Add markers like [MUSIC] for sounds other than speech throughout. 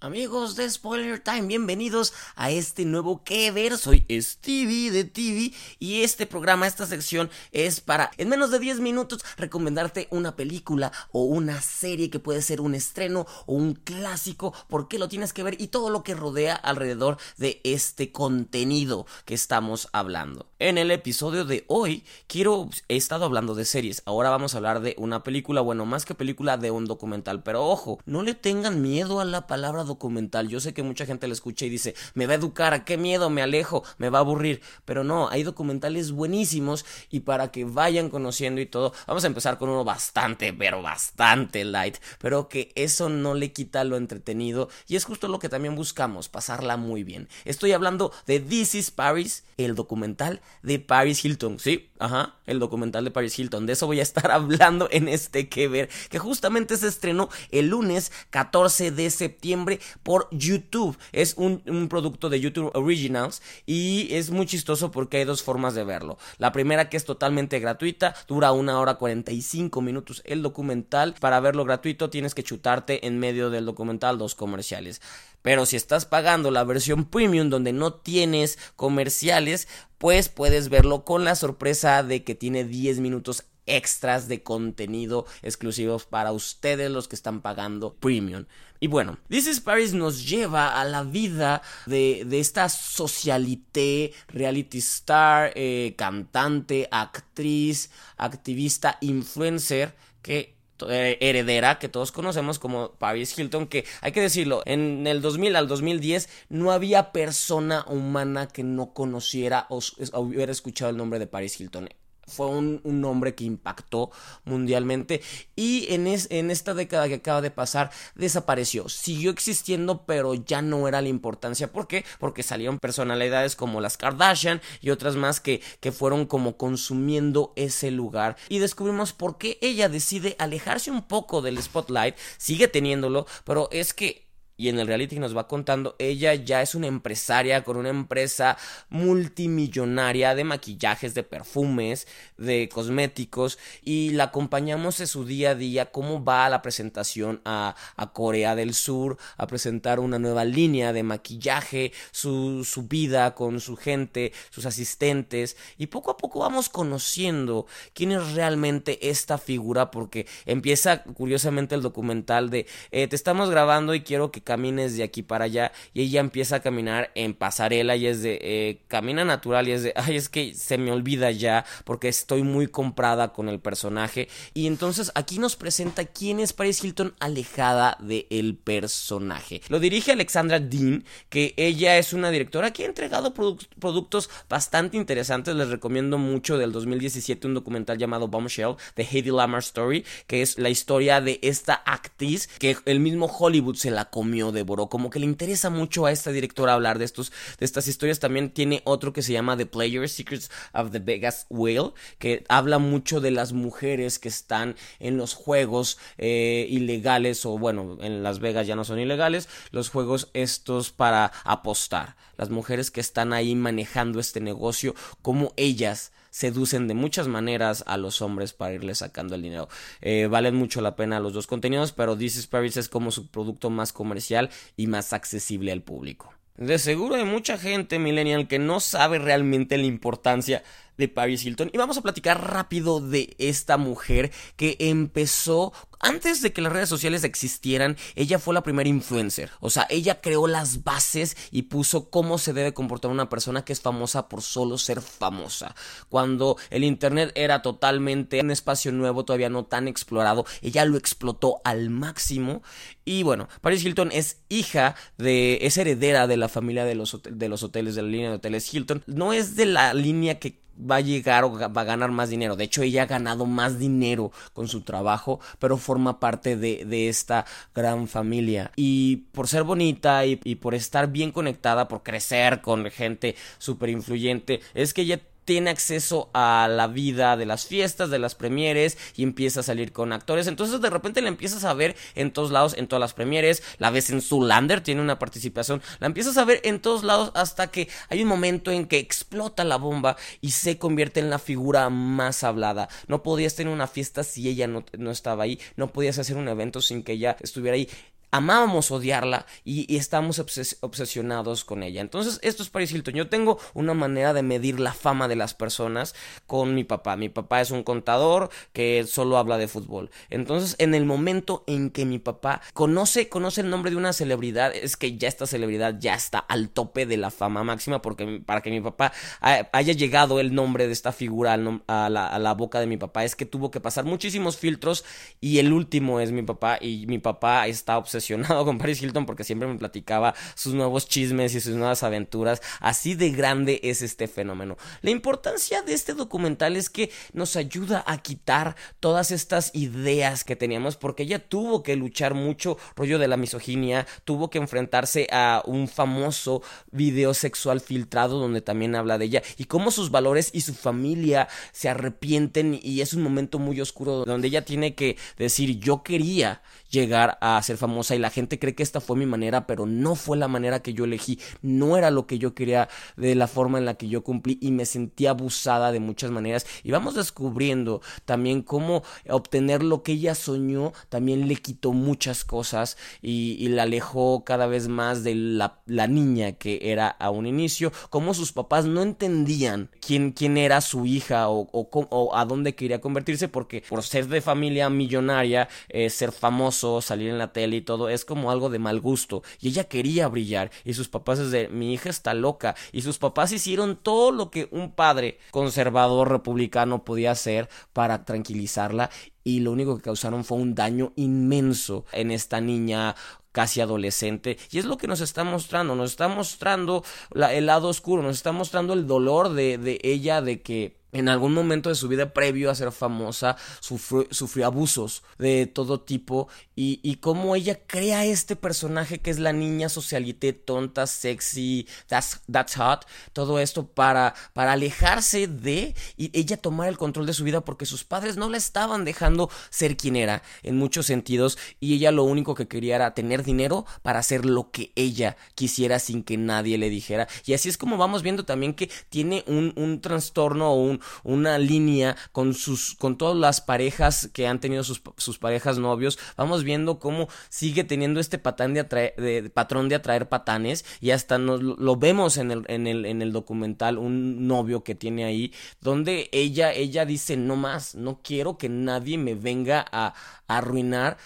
Amigos de Spoiler Time, bienvenidos a este nuevo que ver. Soy Stevie de TV y este programa, esta sección es para en menos de 10 minutos recomendarte una película o una serie que puede ser un estreno o un clásico, por qué lo tienes que ver y todo lo que rodea alrededor de este contenido que estamos hablando. En el episodio de hoy quiero he estado hablando de series, ahora vamos a hablar de una película, bueno, más que película de un documental, pero ojo, no le tengan miedo a la palabra documental. Yo sé que mucha gente lo escucha y dice, me va a educar, a qué miedo, me alejo, me va a aburrir. Pero no, hay documentales buenísimos y para que vayan conociendo y todo, vamos a empezar con uno bastante, pero bastante light, pero que eso no le quita lo entretenido y es justo lo que también buscamos, pasarla muy bien. Estoy hablando de This is Paris, el documental de Paris Hilton, ¿sí? Ajá, el documental de Paris Hilton. De eso voy a estar [LAUGHS] hablando en este que ver, que justamente se estrenó el lunes 14 de septiembre por YouTube. Es un, producto de YouTube Originals y es muy chistoso porque hay dos formas de verlo. La primera que es totalmente gratuita, dura una hora 45 minutos el documental. Para verlo gratuito tienes que chutarte en medio del documental dos comerciales. Pero si estás pagando la versión premium donde no tienes comerciales, pues puedes verlo con la sorpresa de que tiene 10 minutos extras de contenido exclusivos para ustedes los que están pagando premium. Y bueno, This is Paris nos lleva a la vida de, esta socialité, reality star, eh, cantante, actriz, activista, influencer que eh, heredera que todos conocemos como Paris Hilton, que hay que decirlo, en el 2000 al 2010 no había persona humana que no conociera o hubiera escuchado el nombre de Paris Hilton fue un, nombre que impactó mundialmente y en, en esta década que acaba de pasar desapareció. Siguió existiendo pero ya no era la importancia. ¿Por qué? Porque salieron personalidades como las Kardashian y otras más que, que fueron como consumiendo ese lugar y descubrimos por qué ella decide alejarse un poco del spotlight. Sigue teniéndolo, pero es que y en el reality nos va contando, ella ya es una empresaria con una empresa multimillonaria de maquillajes, de perfumes, de cosméticos y la acompañamos en su día a día, cómo va a la presentación a, Corea del Sur, a presentar una nueva línea de maquillaje, su, su vida con su gente, sus asistentes y poco a poco vamos conociendo quién es realmente esta figura porque empieza curiosamente el documental de eh, te estamos grabando y quiero que camines de aquí para allá y ella empieza a caminar en pasarela y es de eh, camina natural y es de ay es que se me olvida ya porque estoy muy comprada con el personaje y entonces aquí nos presenta quién es Paris Hilton alejada del personaje. Lo dirige Alexandra Dean que ella es una directora que ha entregado productos bastante interesantes. Les recomiendo mucho del 2017 un documental llamado Bombshell de Heidi Lamar Story que es la historia de esta actriz que el mismo Hollywood se la comió devoró. Como que le interesa mucho a esta directora hablar de estos, de estas historias. También tiene otro que se llama The Players Secrets of the Vegas Whale, que habla mucho de las mujeres que están en los juegos eh, ilegales, o bueno, en Las Vegas ya no son ilegales, los juegos estos para apostar. Las mujeres que están ahí manejando este negocio, como ellas seducen de muchas maneras a los hombres para irles sacando el dinero. Eh, valen mucho la pena los dos contenidos, pero This is Paris es como su producto más comercial y más accesible al público. De seguro hay mucha gente millennial que no sabe realmente la importancia de Paris Hilton. Y vamos a platicar rápido de esta mujer que empezó antes de que las redes sociales existieran, ella fue la primera influencer. O sea, ella creó las bases y puso cómo se debe comportar una persona que es famosa por solo ser famosa. Cuando el Internet era totalmente un espacio nuevo, todavía no tan explorado, ella lo explotó al máximo. Y bueno, Paris Hilton es hija de, es heredera de la familia de los, de los hoteles, de la línea de hoteles Hilton. No es de la línea que va a llegar o va a ganar más dinero. De hecho, ella ha ganado más dinero con su trabajo, pero forma parte de, esta gran familia. Y por ser bonita y, y por estar bien conectada, por crecer con gente súper influyente, es que ella tiene acceso a la vida de las fiestas, de las premieres y empieza a salir con actores. Entonces de repente la empiezas a ver en todos lados, en todas las premieres. La ves en Zulander, tiene una participación. La empiezas a ver en todos lados hasta que hay un momento en que explota la bomba y se convierte en la figura más hablada. No podías tener una fiesta si ella no, no estaba ahí. No podías hacer un evento sin que ella estuviera ahí amábamos odiarla y, estamos obsesionados con ella. Entonces, esto es Paris Hilton. Yo tengo una manera de medir la fama de las personas con mi papá. Mi papá es un contador que solo habla de fútbol. Entonces, en el momento en que mi papá conoce, conoce el nombre de una celebridad, es que ya esta celebridad ya está al tope de la fama máxima, porque para que mi papá haya llegado el nombre de esta figura a la, a la boca de mi papá, es que tuvo que pasar muchísimos filtros y el último es mi papá y mi papá está obsesionado [LAUGHS] con Paris Hilton porque siempre me platicaba sus nuevos chismes y sus nuevas aventuras. Así de grande es este fenómeno. La importancia de este documental es que nos ayuda a quitar todas estas ideas que teníamos porque ella tuvo que luchar mucho rollo de la misoginia, tuvo que enfrentarse a un famoso video sexual filtrado donde también habla de ella y cómo sus valores y su familia se arrepienten y es un momento muy oscuro donde ella tiene que decir yo quería llegar a ser famosa y la gente cree que esta fue mi manera, pero no fue la manera que yo elegí, no era lo que yo quería de la forma en la que yo cumplí y me sentí abusada de muchas maneras. Y vamos descubriendo también cómo obtener lo que ella soñó también le quitó muchas cosas y, la alejó cada vez más de la, niña que era a un inicio, cómo sus papás no entendían quién, quién era su hija o, o, a dónde quería convertirse porque por ser de familia millonaria, eh, ser famoso, salir en la tele y todo, es como algo de mal gusto. Y ella quería brillar. Y sus papás es de, mi hija está loca. Y sus papás hicieron todo lo que un padre conservador republicano podía hacer para tranquilizarla. Y lo único que causaron fue un daño inmenso en esta niña casi adolescente. Y es lo que nos está mostrando, nos está mostrando el lado oscuro, nos está mostrando el dolor de, de ella, de que en algún momento de su vida previo a ser famosa sufrió, abusos de todo tipo y, y, cómo ella crea este personaje que es la niña socialité tonta, sexy, that's, that's hot, todo esto para, para alejarse de y ella tomar el control de su vida porque sus padres no la estaban dejando ser quien era en muchos sentidos y ella lo único que quería era tener dinero para hacer lo que ella quisiera sin que nadie le dijera. Y así es como vamos viendo también que tiene un, un trastorno o un una línea con sus, con todas las parejas que han tenido sus, sus parejas novios, vamos viendo cómo sigue teniendo este patán de, de patrón de atraer patanes y hasta nos, lo vemos en el, en el, en el documental, un novio que tiene ahí, donde ella, ella dice no más, no quiero que nadie me venga a arruinar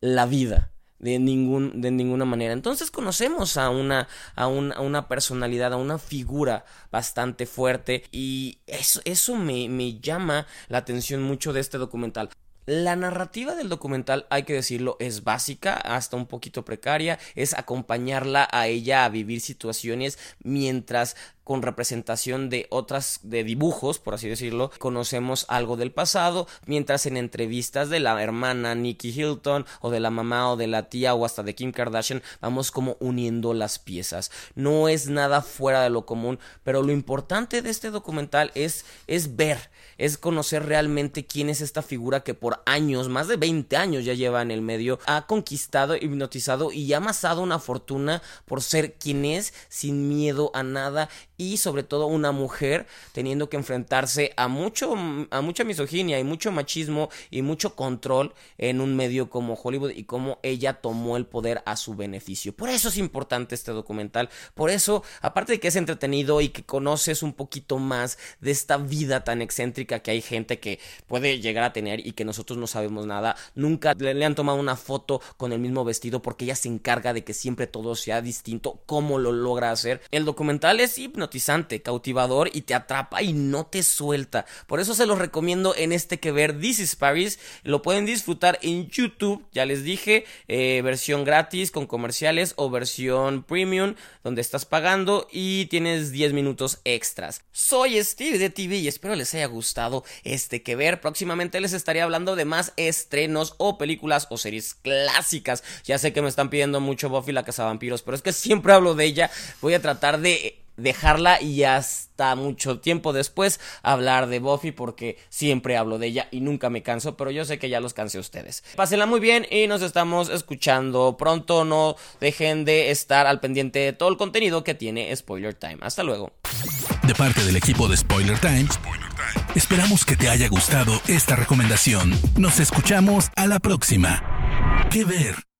la vida de, ningún, de ninguna manera. Entonces conocemos a una, a, una personalidad, a una figura bastante fuerte y eso, eso me, me llama la atención mucho de este documental. La narrativa del documental, hay que decirlo, es básica, hasta un poquito precaria, es acompañarla a ella a vivir situaciones mientras con representación de otras de dibujos, por así decirlo, conocemos algo del pasado, mientras en entrevistas de la hermana Nikki Hilton o de la mamá o de la tía o hasta de Kim Kardashian vamos como uniendo las piezas. No es nada fuera de lo común, pero lo importante de este documental es es ver, es conocer realmente quién es esta figura que por años, más de 20 años ya lleva en el medio, ha conquistado, hipnotizado y ha amasado una fortuna por ser quien es sin miedo a nada y sobre todo una mujer teniendo que enfrentarse a mucho a mucha misoginia y mucho machismo y mucho control en un medio como Hollywood y cómo ella tomó el poder a su beneficio. Por eso es importante este documental, por eso aparte de que es entretenido y que conoces un poquito más de esta vida tan excéntrica que hay gente que puede llegar a tener y que nosotros no sabemos nada, nunca le, han tomado una foto con el mismo vestido porque ella se encarga de que siempre todo sea distinto, cómo lo logra hacer. El documental es hipnotizante cautivador y te atrapa y no te suelta. Por eso se los recomiendo en este que ver This is Paris. Lo pueden disfrutar en YouTube, ya les dije, eh, versión gratis con comerciales o versión premium donde estás pagando y tienes 10 minutos extras. Soy Steve de TV y espero les haya gustado este que ver. Próximamente les estaré hablando de más estrenos o películas o series clásicas. Ya sé que me están pidiendo mucho Buffy la Casa Vampiros, pero es que siempre hablo de ella. Voy a tratar de dejarla y hasta mucho tiempo después hablar de Buffy porque siempre hablo de ella y nunca me canso, pero yo sé que ya los cansé a ustedes. Pásenla muy bien y nos estamos escuchando pronto, no dejen de estar al pendiente de todo el contenido que tiene Spoiler Time. Hasta luego. De parte del equipo de Spoiler Time, esperamos que te haya gustado esta recomendación. Nos escuchamos a la próxima. ¿Qué ver?